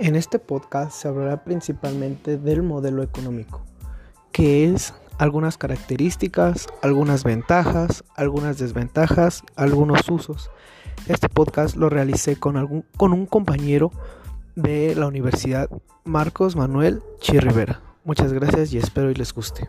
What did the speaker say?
En este podcast se hablará principalmente del modelo económico, que es algunas características, algunas ventajas, algunas desventajas, algunos usos. Este podcast lo realicé con, algún, con un compañero de la Universidad Marcos Manuel Chirrivera. Muchas gracias y espero y les guste.